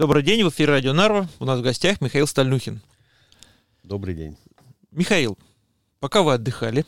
Добрый день, в эфире Радио Нарва. У нас в гостях Михаил Стальнухин. Добрый день. Михаил, пока вы отдыхали,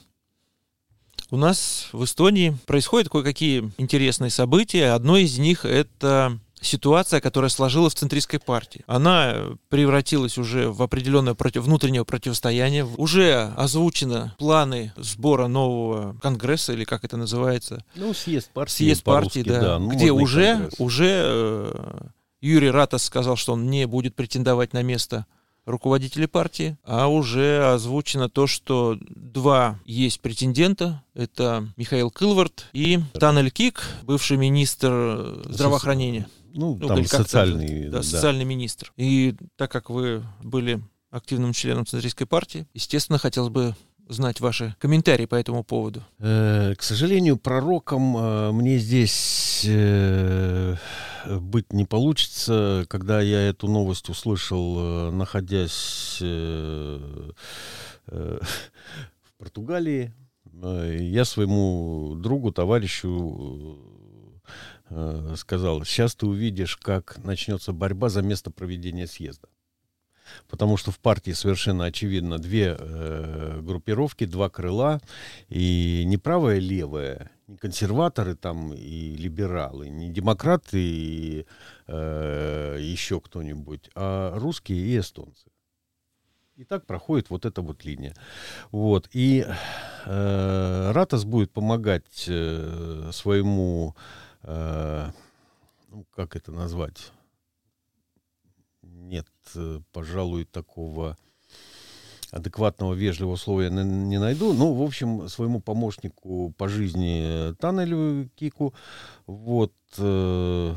у нас в Эстонии происходят кое-какие интересные события. Одно из них — это ситуация, которая сложилась в центристской партии. Она превратилась уже в определенное против, внутреннее противостояние. Уже озвучены планы сбора нового конгресса, или как это называется? Ну, съезд партии. Съезд партии, да. да. Ну, где уже, уже э, Юрий Ратас сказал, что он не будет претендовать на место руководителей партии, а уже озвучено то, что два есть претендента. Это Михаил Кылвард и Танель Кик, бывший министр здравоохранения ну, ну там социальный, да, да. социальный министр. И так как вы были активным членом Центристской партии, естественно, хотелось бы знать ваши комментарии по этому поводу. Э, к сожалению, пророком э, мне здесь э, быть не получится. Когда я эту новость услышал, находясь в Португалии, я своему другу, товарищу сказал, сейчас ты увидишь, как начнется борьба за место проведения съезда. Потому что в партии совершенно очевидно две э, группировки, два крыла, и не правое, левое, не консерваторы там и либералы, не демократы и э, еще кто-нибудь, а русские и эстонцы. И так проходит вот эта вот линия. Вот. И э, Ратас будет помогать э, своему э, ну, как это назвать? Нет, э, пожалуй, такого адекватного, вежливого слова я не найду. Ну, в общем, своему помощнику по жизни Танелю Кику, вот, э,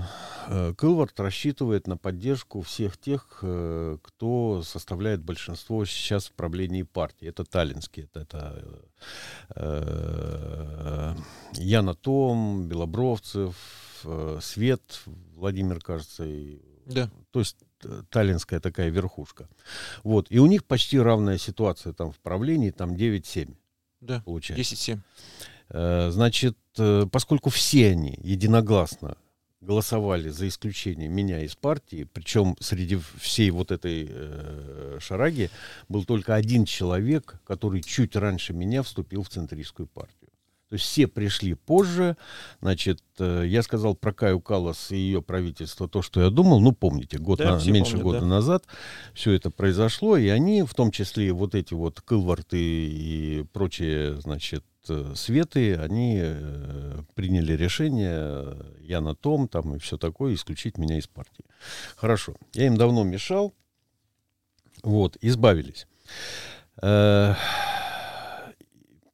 э, Кылвард рассчитывает на поддержку всех тех, э, кто составляет большинство сейчас в правлении партии. Это таллинские, это, это э, Яна Том, Белобровцев, э, Свет, Владимир, кажется, и, да. то есть таллинская такая верхушка. Вот. И у них почти равная ситуация там в правлении, там 9-7. Да, получается. 10-7. Э, значит, э, поскольку все они единогласно голосовали за исключением меня из партии, причем среди всей вот этой э, шараги был только один человек, который чуть раньше меня вступил в центристскую партию. То есть все пришли позже. Значит, э, я сказал про Каю Калас и ее правительство то, что я думал. Ну, помните, год да, на, меньше помнят, года да. назад все это произошло. И они, в том числе вот эти вот Кылварты и прочие, значит, э, Светы, они э, приняли решение, я на том, там и все такое, исключить меня из партии. Хорошо. Я им давно мешал. Вот, избавились.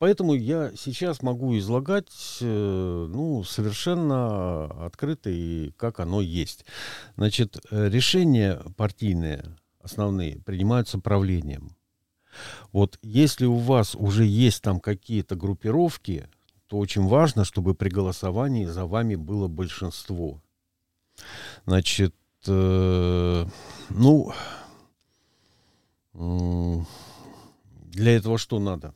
Поэтому я сейчас могу излагать э, ну, совершенно открыто и как оно есть. Значит, э, решения партийные основные принимаются правлением. Вот если у вас уже есть там какие-то группировки, то очень важно, чтобы при голосовании за вами было большинство. Значит, э, ну, для этого что надо?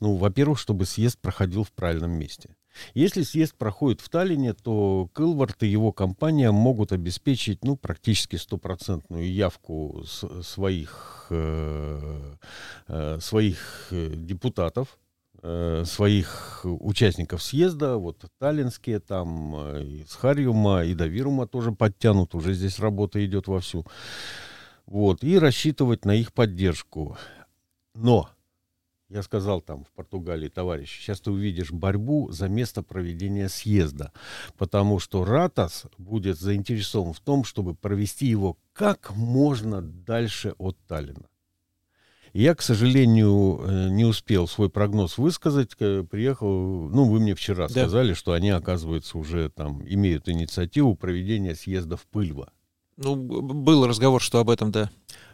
Ну, во-первых, чтобы съезд проходил в правильном месте. Если съезд проходит в Таллине, то Кылвард и его компания могут обеспечить ну, практически стопроцентную явку своих, э, э, своих э, депутатов, э, своих участников съезда, вот таллинские там, э, из Харьюма, и до Вирума тоже подтянут, уже здесь работа идет вовсю. Вот, и рассчитывать на их поддержку. Но я сказал там в Португалии, товарищ, сейчас ты увидишь борьбу за место проведения съезда, потому что Ратас будет заинтересован в том, чтобы провести его как можно дальше от Таллина. я, к сожалению, э, не успел свой прогноз высказать. Приехал, ну, вы мне вчера да. сказали, что они, оказывается, уже там имеют инициативу проведения съезда в Пыльва. Ну, был разговор, что об этом, да.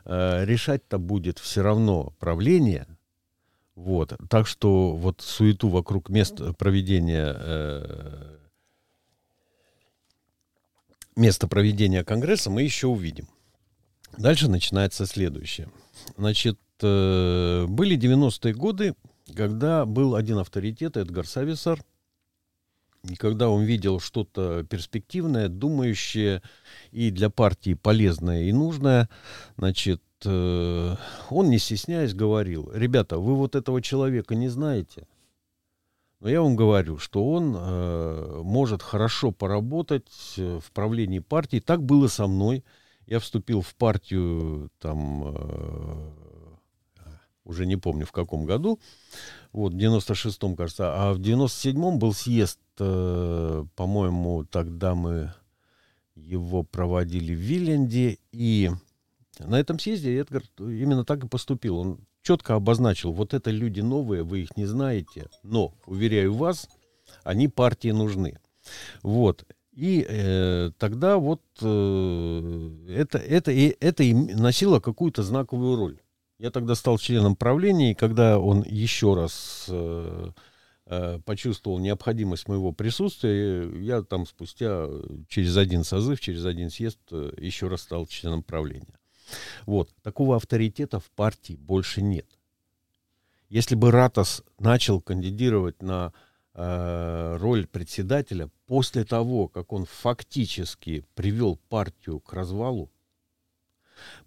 Э, решать-то будет все равно правление, вот. Так что вот суету вокруг мест проведения э, места проведения Конгресса мы еще увидим. Дальше начинается следующее. Значит, э, были 90-е годы, когда был один авторитет, Эдгар Сависар, И когда он видел что-то перспективное, думающее и для партии полезное и нужное, значит, э, он, не стесняясь, говорил, ребята, вы вот этого человека не знаете, но я вам говорю, что он э, может хорошо поработать э, в правлении партии. Так было со мной. Я вступил в партию там э, уже не помню в каком году, вот, в 96-м, кажется, а в 97-м был съезд, э, по-моему, тогда мы его проводили в Виленде, и на этом съезде Эдгар именно так и поступил. Он четко обозначил, вот это люди новые, вы их не знаете, но, уверяю вас, они партии нужны. Вот. И э, тогда вот э, это, это, это и носило какую-то знаковую роль. Я тогда стал членом правления, и когда он еще раз э, э, почувствовал необходимость моего присутствия, я там спустя через один созыв, через один съезд э, еще раз стал членом правления. Вот. Такого авторитета в партии больше нет. Если бы Ратос начал кандидировать на э, роль председателя после того, как он фактически привел партию к развалу,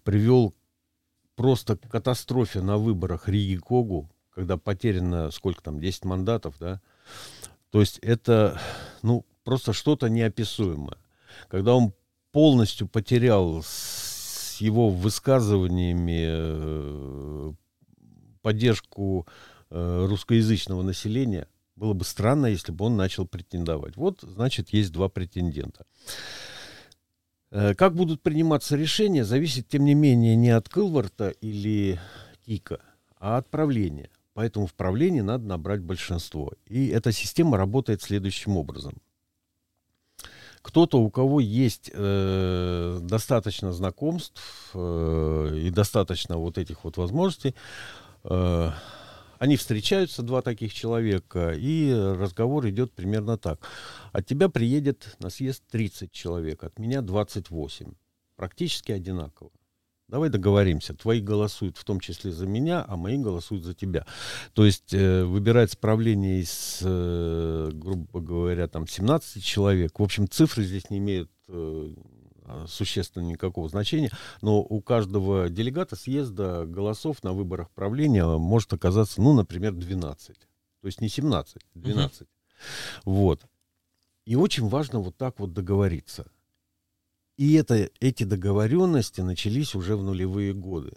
привел просто катастрофе на выборах Риги Когу, когда потеряно сколько там, 10 мандатов, да, то есть это, ну, просто что-то неописуемое. Когда он полностью потерял его высказываниями э, поддержку э, русскоязычного населения, было бы странно, если бы он начал претендовать. Вот, значит, есть два претендента. Э, как будут приниматься решения, зависит, тем не менее, не от Кылварта или Кика, а от правления. Поэтому в правлении надо набрать большинство. И эта система работает следующим образом. Кто-то, у кого есть э, достаточно знакомств э, и достаточно вот этих вот возможностей, э, они встречаются, два таких человека, и разговор идет примерно так. От тебя приедет на съезд 30 человек, от меня 28. Практически одинаково. Давай договоримся. Твои голосуют в том числе за меня, а мои голосуют за тебя. То есть э, выбирать справление из, э, грубо говоря, там 17 человек. В общем, цифры здесь не имеют э, существенно никакого значения, но у каждого делегата съезда голосов на выборах правления может оказаться, ну, например, 12. То есть не 17, 12. Угу. Вот. И очень важно вот так вот договориться. И это, эти договоренности начались уже в нулевые годы.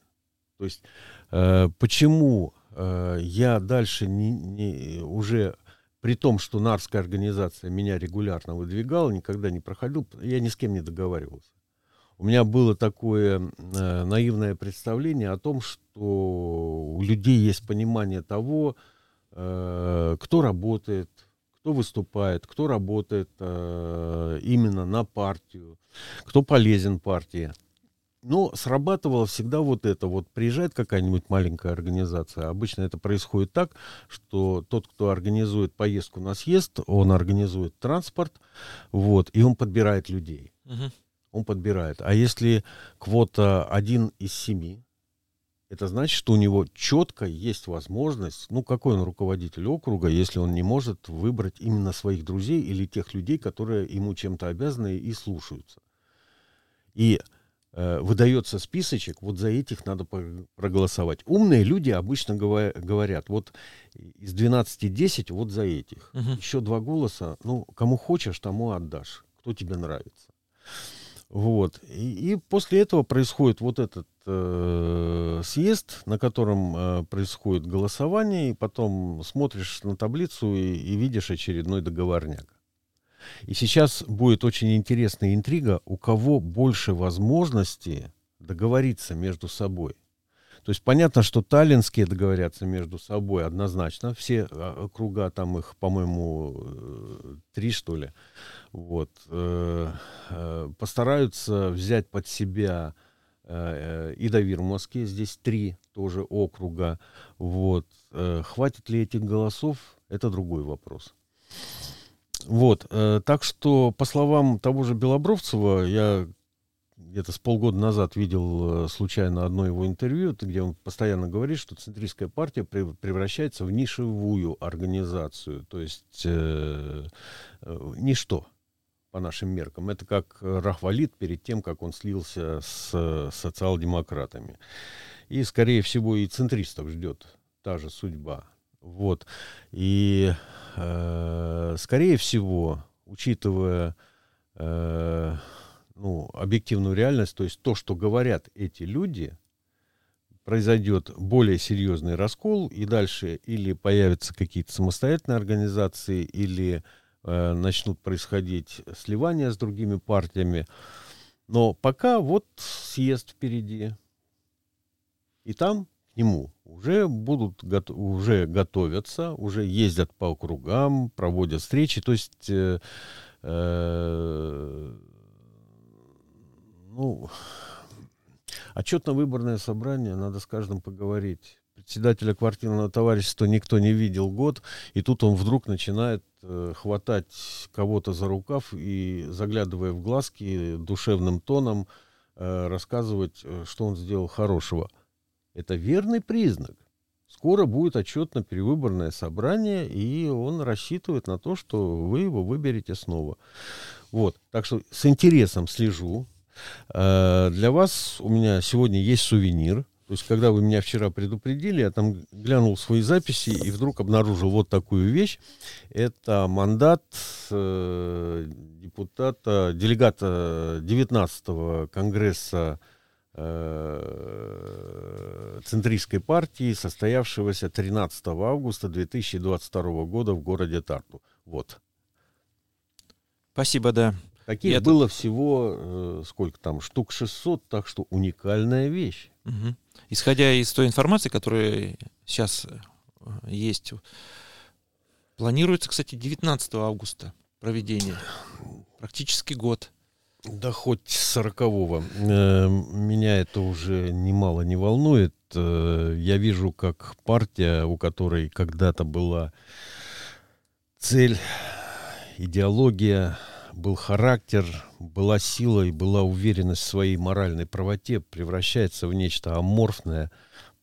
То есть э, почему э, я дальше не, не, уже при том, что Нарская организация меня регулярно выдвигала, никогда не проходил, я ни с кем не договаривался. У меня было такое э, наивное представление о том, что у людей есть понимание того, э, кто работает, кто выступает, кто работает э, именно на партию, кто полезен партии. Но срабатывало всегда вот это. Вот приезжает какая-нибудь маленькая организация. Обычно это происходит так, что тот, кто организует поездку на съезд, он организует транспорт, вот, и он подбирает людей. Угу. Он подбирает. А если квота один из семи, это значит, что у него четко есть возможность, ну, какой он руководитель округа, если он не может выбрать именно своих друзей или тех людей, которые ему чем-то обязаны и слушаются. И Э, выдается списочек, вот за этих надо проголосовать. Умные люди обычно говорят, вот из 12 10 вот за этих. Угу. Еще два голоса, ну, кому хочешь, тому отдашь, кто тебе нравится. Вот. И, и после этого происходит вот этот э, съезд, на котором э, происходит голосование, и потом смотришь на таблицу и, и видишь очередной договорняк. И сейчас будет очень интересная интрига, у кого больше возможностей договориться между собой. То есть понятно, что таллинские договорятся между собой однозначно. Все а, круга, там их, по-моему, э, три, что ли, вот, э, постараются взять под себя и Давир в Москве, здесь три тоже округа. Вот. Хватит ли этих голосов, это другой вопрос. Вот, э, так что, по словам того же Белобровцева, я где-то с полгода назад видел э, случайно одно его интервью, где он постоянно говорит, что центристская партия превращается в нишевую организацию, то есть э, э, ничто по нашим меркам. Это как Рахвалит перед тем, как он слился с социал-демократами. И, скорее всего, и центристов ждет та же судьба. Вот. И, э, скорее всего, учитывая э, ну, объективную реальность, то есть то, что говорят эти люди, произойдет более серьезный раскол, и дальше или появятся какие-то самостоятельные организации, или э, начнут происходить сливания с другими партиями. Но пока вот съезд впереди. И там к нему уже будут уже готовятся, уже ездят по округам, проводят встречи. То есть э, э, ну, отчетно-выборное собрание, надо с каждым поговорить. Председателя квартирного товарищества никто не видел год, и тут он вдруг начинает э, хватать кого-то за рукав и, заглядывая в глазки, душевным тоном э, рассказывать, э, что он сделал хорошего. Это верный признак. Скоро будет отчетно-перевыборное собрание, и он рассчитывает на то, что вы его выберете снова. Вот. Так что с интересом слежу Э, для вас у меня сегодня есть сувенир. То есть, когда вы меня вчера предупредили, я там глянул свои записи и вдруг обнаружил вот такую вещь. Это мандат э, депутата, делегата 19-го Конгресса э, Центристской партии, состоявшегося 13 августа 2022 года в городе Тарту. Вот. Спасибо, да. Таких Это... было всего, э, сколько там, штук 600, так что уникальная вещь. Угу. Исходя из той информации, которая сейчас э, есть, планируется, кстати, 19 августа проведение. Практически год. Да хоть сорокового. Э, меня это уже немало не волнует. Э, я вижу, как партия, у которой когда-то была цель, идеология, был характер, была сила и была уверенность в своей моральной правоте, превращается в нечто аморфное,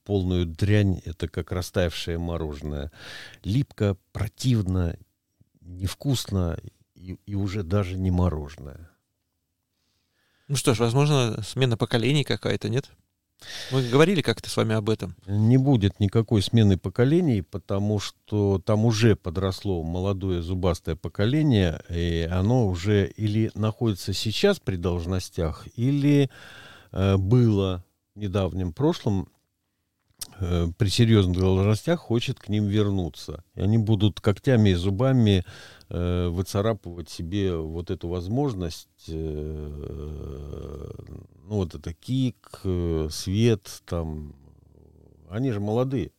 полную дрянь, это как растаявшее мороженое. Липко, противно, невкусно и, и уже даже не мороженое. Ну что ж, возможно, смена поколений какая-то, нет? Мы говорили как-то с вами об этом. Не будет никакой смены поколений, потому что там уже подросло молодое зубастое поколение, и оно уже или находится сейчас при должностях, или э, было в недавнем прошлом э, при серьезных должностях, хочет к ним вернуться. И они будут когтями и зубами э, выцарапывать себе вот эту возможность э, ну вот это Кик, э, Свет, там, они же молодые.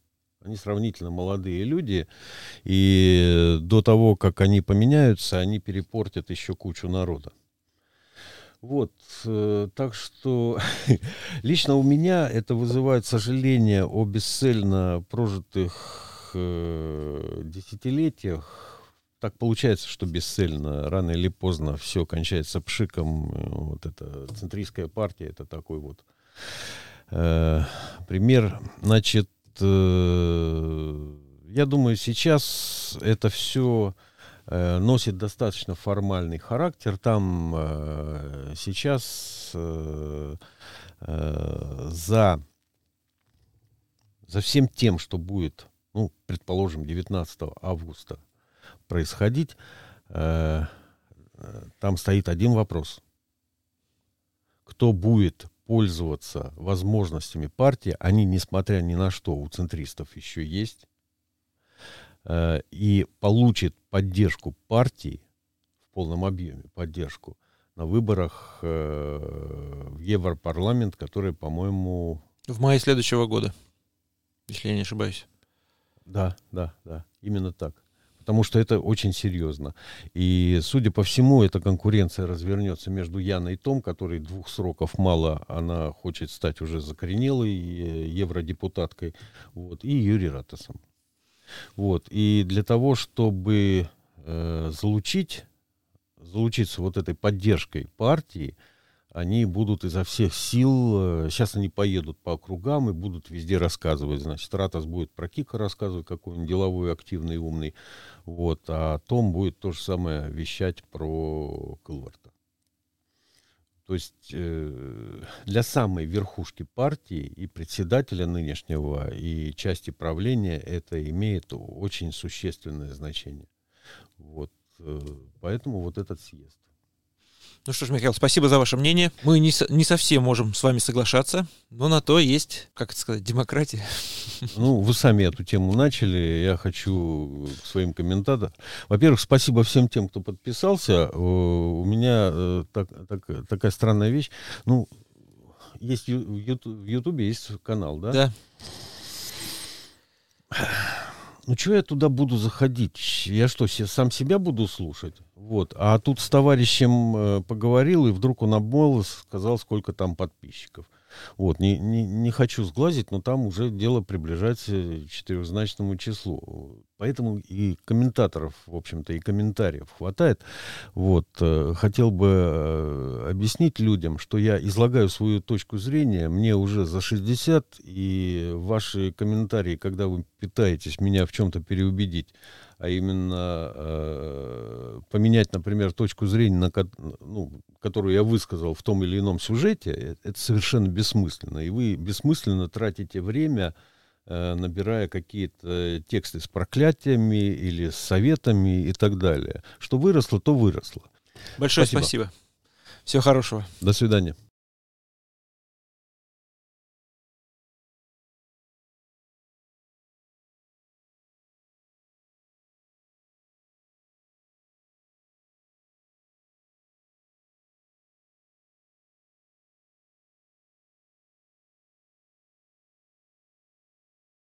Они сравнительно молодые люди, и до того, как они поменяются, они перепортят еще кучу народа. Вот, э, так что лично у меня это вызывает сожаление о бесцельно прожитых э, десятилетиях, так получается, что бесцельно, рано или поздно все кончается пшиком. Вот эта центристская партия, это такой вот э, пример. Значит, э, я думаю, сейчас это все э, носит достаточно формальный характер. Там э, сейчас э, э, за, за всем тем, что будет, ну, предположим, 19 августа происходить, э, там стоит один вопрос. Кто будет пользоваться возможностями партии, они, несмотря ни на что, у центристов еще есть, э, и получит поддержку партии в полном объеме, поддержку на выборах э, в Европарламент, который, по-моему... В мае следующего года, если я не ошибаюсь. Да, да, да, именно так потому что это очень серьезно. И, судя по всему, эта конкуренция развернется между Яной и Том, которой двух сроков мало, она хочет стать уже закоренелой э, евродепутаткой, вот, и Юрий Ратасом. Вот, и для того, чтобы э, залучить, залучиться вот этой поддержкой партии, они будут изо всех сил, сейчас они поедут по округам и будут везде рассказывать. Значит, Ратас будет про Кика рассказывать, какой он деловой, активный, умный. Вот, а Том будет то же самое вещать про Кылварта. То есть э, для самой верхушки партии и председателя нынешнего, и части правления это имеет очень существенное значение. Вот, э, поэтому вот этот съезд. Ну что ж, Михаил, спасибо за ваше мнение. Мы не, не совсем можем с вами соглашаться, но на то есть, как это сказать, демократия. Ну, вы сами эту тему начали. Я хочу к своим комментаторам. Во-первых, спасибо всем тем, кто подписался. У меня э, так, так, такая странная вещь. Ну, есть в Ютубе есть канал, да? Да. Ну, что я туда буду заходить? Я что, сам себя буду слушать? Вот. А тут с товарищем э, поговорил, и вдруг он обмол, сказал, сколько там подписчиков. Вот, не, не, не хочу сглазить, но там уже дело приближается к четырехзначному числу. Поэтому и комментаторов, в общем-то, и комментариев хватает. Вот, э, хотел бы э, объяснить людям, что я излагаю свою точку зрения, мне уже за 60, и ваши комментарии, когда вы пытаетесь меня в чем-то переубедить, а именно э, поменять, например, точку зрения, на, ну, которую я высказал в том или ином сюжете, э, это совершенно бессмысленно. И вы бессмысленно тратите время, набирая какие-то тексты с проклятиями или с советами и так далее. Что выросло, то выросло. Большое спасибо. спасибо. Всего хорошего. До свидания.